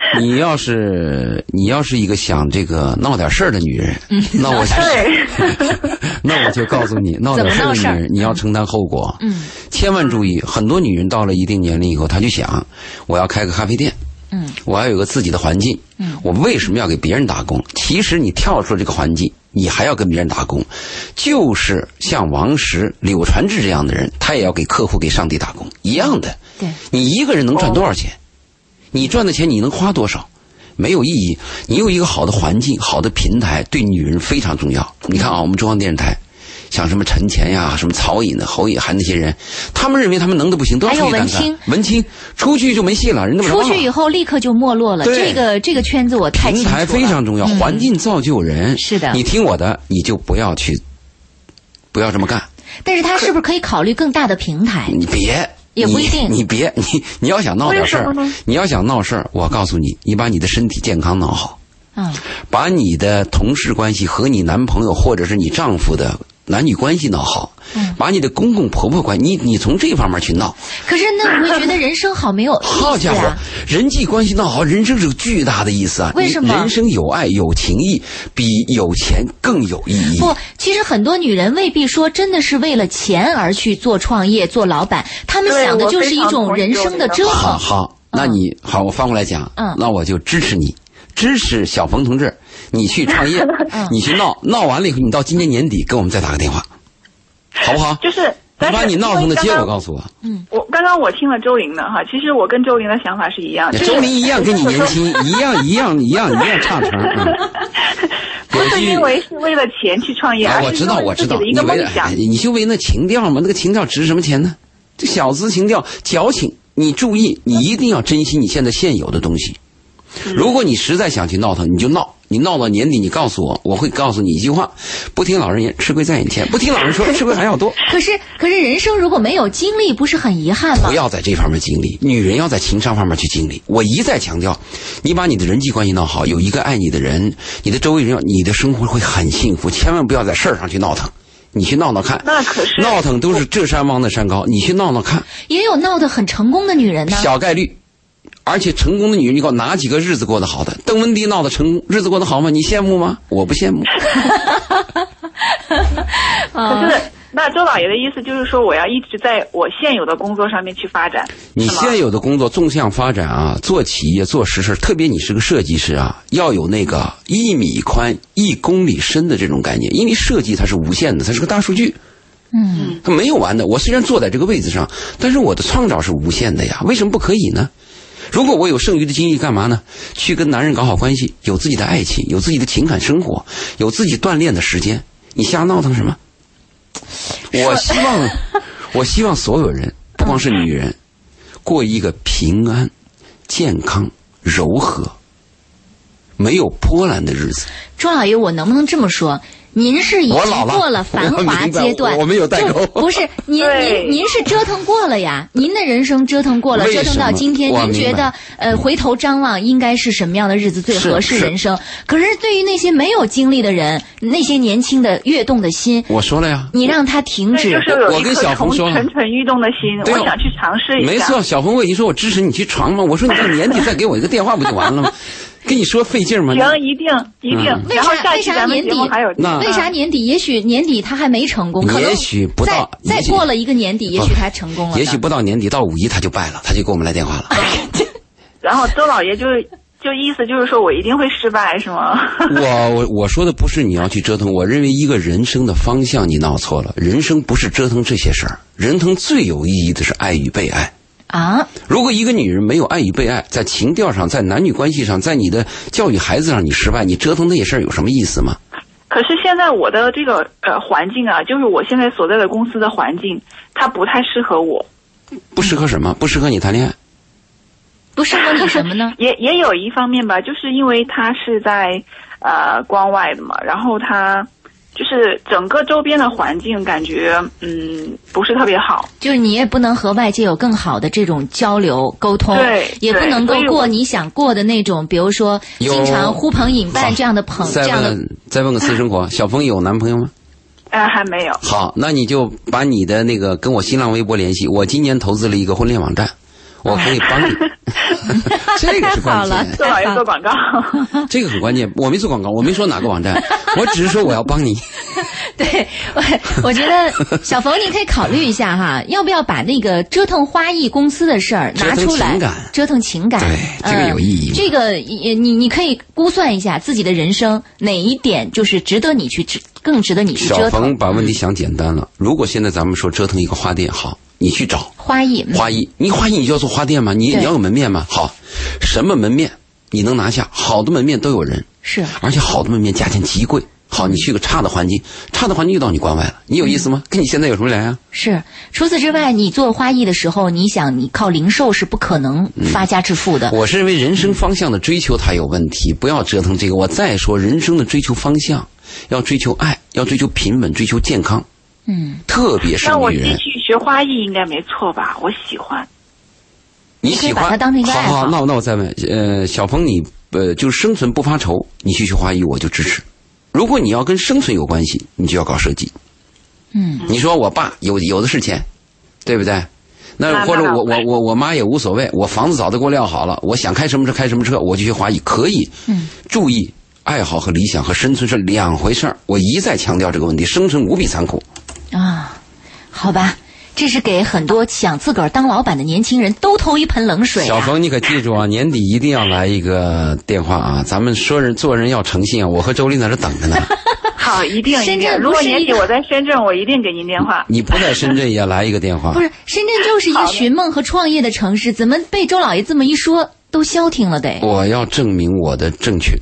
*laughs* 你要是你要是一个想这个闹点事儿的女人，那我对，*laughs* 那我就告诉你，闹点事儿的女人你要承担后果。嗯，千万注意，很多女人到了一定年龄以后，她就想，我要开个咖啡店，嗯，我要有个自己的环境，嗯，我为什么要给别人打工？其实你跳出这个环境，你还要跟别人打工，就是像王石、柳传志这样的人，他也要给客户、给上帝打工。一样的。对，你一个人能赚多少钱？你赚的钱你能花多少？没有意义。你有一个好的环境、好的平台，对女人非常重要。你看啊，我们中央电视台，像什么陈前呀、什么曹颖的、侯颖涵那些人，他们认为他们能的不行，都要出去干干。文青出去就没戏了，人都出去以后立刻就没落了。这个这个圈子我太平台非常重要，环境造就人。是的，你听我的，你就不要去，不要这么干。但是他是不是可以考虑更大的平台？你别。也不一定，你别你你要想闹点事儿，你要想闹事儿，我告诉你，你把你的身体健康闹好，嗯，把你的同事关系和你男朋友或者是你丈夫的男女关系闹好，嗯，把你的公公婆婆关系，你你从这方面去闹。可是那你会觉得人生好没有意思好家伙，人际关系闹好，人生是个巨大的意思啊！为什么？人生有爱有情义，比有钱更有意义。不，其实很多女人未必说真的是为了钱而去做创业、做老板，她们想的就是一种人生的折腾。好，好，那你好，我反过来讲，嗯，那我就支持你，支持小冯同志，你去创业，*laughs* 你去闹，闹完了以后，你到今年年底给我们再打个电话。好不好？就是，你把你闹腾的结果告诉我。嗯，我刚刚我听了周玲的哈，其实我跟周玲的想法是一样的。周玲一样跟你年轻，一样一样一样一样差成。不是因为是为了钱去创业，我知道我知道，你为你就为那情调嘛？那个情调值什么钱呢？这小资情调，矫情。你注意，你一定要珍惜你现在现有的东西。如果你实在想去闹腾，你就闹。你闹到年底，你告诉我，我会告诉你一句话：不听老人言，吃亏在眼前；不听老人说，吃亏还要多。可是，可是人生如果没有经历，不是很遗憾吗？不要在这方面经历，女人要在情商方面去经历。我一再强调，你把你的人际关系闹好，有一个爱你的人，你的周围人，你的生活会很幸福。千万不要在事儿上去闹腾，你去闹闹看。那可是闹腾都是这山望那山高，你去闹闹看。也有闹得很成功的女人呢，小概率。而且成功的女人，你给我哪几个日子过得好的？邓文迪闹的成功日子过得好吗？你羡慕吗？我不羡慕。*laughs* 可是，那周老爷的意思就是说，我要一直在我现有的工作上面去发展。你现有的工作纵向发展啊，做企业做实事，特别你是个设计师啊，要有那个一米宽一公里深的这种概念，因为设计它是无限的，它是个大数据。嗯，它没有完的。我虽然坐在这个位子上，但是我的创造是无限的呀。为什么不可以呢？如果我有剩余的精力，干嘛呢？去跟男人搞好关系，有自己的爱情，有自己的情感生活，有自己锻炼的时间。你瞎闹腾什么？我希望，*laughs* 我希望所有人，不光是女人，过一个平安、健康、柔和、没有波澜的日子。周老爷，我能不能这么说？您是已经过了繁华阶段，*laughs* 我我没有代沟就不是您您您是折腾过了呀，您的人生折腾过了，折腾到今天，您觉得呃回头张望，应该是什么样的日子最合适是是。人生？可是对于那些没有经历的人，那些年轻的跃动的心，我说了呀，你让他停对，止就，是我跟小红说了。蠢蠢欲动的心，我想去尝试一下。没错，小红我已经说我支持你去闯嘛。我说你这年底再给我一个电话不就完了吗？跟你说费劲吗？行，一定一定嗯。然后为啥为啥年底还有那为啥年底？也许年底他还没成功，可能也许不到再过了一个年底，也许他成功了。也许不到年底，到五一他就败了，他就给我们来电话了。*laughs* 然后周老爷就就意思就是说我一定会失败，是吗？*laughs* 我我我说的不是你要去折腾，我认为一个人生的方向你闹错了。人生不是折腾这些事儿，人生最有意义的是爱与被爱。啊，如果一个女人没有爱与被爱，在情调上，在男女关系上，在你的教育孩子上你失败，你折腾那些事儿有什么意思吗？可是现在我的这个呃环境啊，就是我现在所在的公司的环境，它不太适合我。不适合什么？不适合你谈恋爱。不适合你什么呢？也也有一方面吧，就是因为他是在呃关外的嘛，然后它就是整个周边的环境感觉嗯不是特别好。就是你也不能和外界有更好的这种交流沟通，对也不能够过你想过的那种，比如说经常呼朋引伴这样的朋再这样的问再问个私生活，*laughs* 小峰有男朋友吗？呃，还没有。好，那你就把你的那个跟我新浪微博联系。我今年投资了一个婚恋网站，我可以帮你。*laughs* 这个是关键，做老爷做广告，*laughs* 这个很关键。我没做广告，我没说哪个网站，我只是说我要帮你。*laughs* 对，我我觉得小冯你可以考虑一下哈，要不要把那个折腾花艺公司的事儿拿出来，折腾情感折腾情感，对这个有意义呃这个也你你可以估算一下自己的人生哪一点就是值得你去折，更值得你去小折腾小冯把问题想简单了。如果现在咱们说折腾一个花店，好，你去找花艺。嗯花艺，你花艺你就要做花店吗？你你要有门面吗？好，什么门面你能拿下？好的门面都有人，是而且好的门面价钱极贵。好，你去个差的环境，差的环境就到你关外了，你有意思吗？跟你现在有什么两样？是，除此之外，你做花艺的时候，你想你靠零售是不可能发家致富的。我是认为人生方向的追求它有问题，不要折腾这个。我再说，人生的追求方向要追求爱，要追求平稳，追求健康，嗯，特别是那我女人。继续学花艺应该没错吧？我喜欢。你喜欢你可以把它当成一个爱好好好，那我那我再问，呃，小鹏你呃就是生存不发愁，你去学花艺我就支持。如果你要跟生存有关系，你就要搞设计。嗯，你说我爸有有的是钱，对不对？那那或者我那那我我我妈也无所谓，我房子早都给我撂好了，我想开什么车开什么车，我就学花艺可以。嗯，注意爱好和理想和生存是两回事儿。我一再强调这个问题，生存无比残酷。啊，好吧，这是给很多想自个儿当老板的年轻人都投一盆冷水、啊。小冯，你可记住啊，年底一定要来一个电话啊！咱们说人做人要诚信啊！我和周丽在这等着呢。*laughs* 好，一定深圳。如果年底我在深圳，我一定给您电话。你不在深圳也来一个电话不。是深圳就是一个寻梦和创业的城市，怎么被周老爷这么一说都消停了得？我要证明我的正确，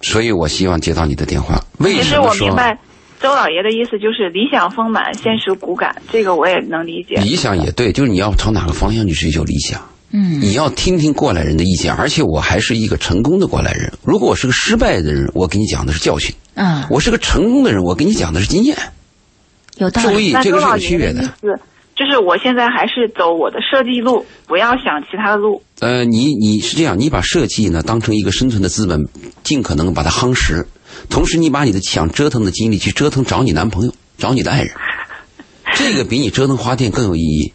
所以我希望接到你的电话。为什么说我明白周老爷的意思，就是理想丰满，现实骨感，这个我也能理解。理想也对，就是你要朝哪个方向去追求理想。嗯，你要听听过来人的意见，而且我还是一个成功的过来人。如果我是个失败的人，我给你讲的是教训；啊，我是个成功的人，我给你讲的是经验。有道理。注意，这个是那周老爷有区别的。的意思就是我现在还是走我的设计路，不要想其他的路。呃，你你是这样，你把设计呢当成一个生存的资本，尽可能把它夯实，同时你把你的想折腾的精力去折腾找你男朋友，找你的爱人，*laughs* 这个比你折腾花店更有意义。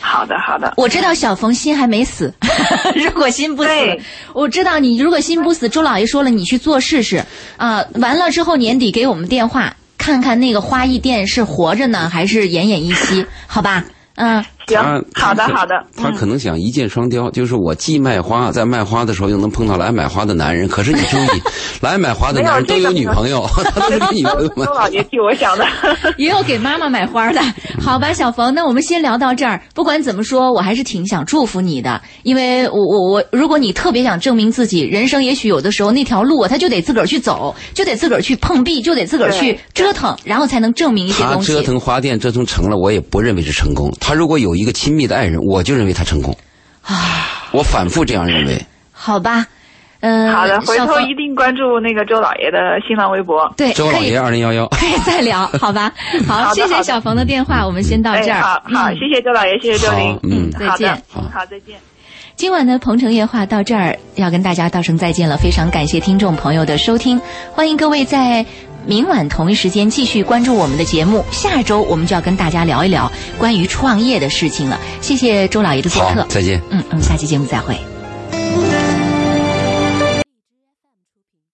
好的，好的。我知道小冯心还没死，*laughs* 如果心不死对，我知道你如果心不死，周老爷说了，你去做试试啊、完了之后年底给我们电话，看看那个花艺店是活着呢，还是奄奄一息？好吧，嗯，行，好的，好的。他可能想一箭双雕，就是我既卖花，在卖花的时候又能碰到来买花的男人。可是你注意，*laughs* 来买花的男人都有女朋友，*laughs* 他都是给女朋友周买。老爷替我想的。*laughs* 也有给妈妈买花的，好吧，小冯，那我们先聊到这儿。不管怎么说，我还是挺想祝福你的，因为我我我，如果你特别想证明自己，人生也许有的时候那条路啊，他就得自个儿去走，就得自个儿去碰壁，就得自个儿去折腾，然后才能证明一些东西。折腾花店折腾成了，我也不认为是成功。他如果有一个亲密的爱人，我就认为他成功。啊，我反复这样认为。好吧，嗯，好的，回头一定关注那个周老爷的新浪微博。对，周老爷二零幺幺。可以再聊，*laughs* 好吧？好，谢谢小冯的电话，我们先到哎，这儿。好好，嗯谢谢周老爷，谢谢周玲好，嗯再见好，再见。今晚的《鹏城夜话》到这儿要跟大家道声再见了，非常感谢听众朋友的收听，欢迎各位在明晚同一时间继续关注我们的节目。下周我们就要跟大家聊一聊关于创业的事情了。谢谢周老爷的做客，，再见。嗯嗯，下期节目再会。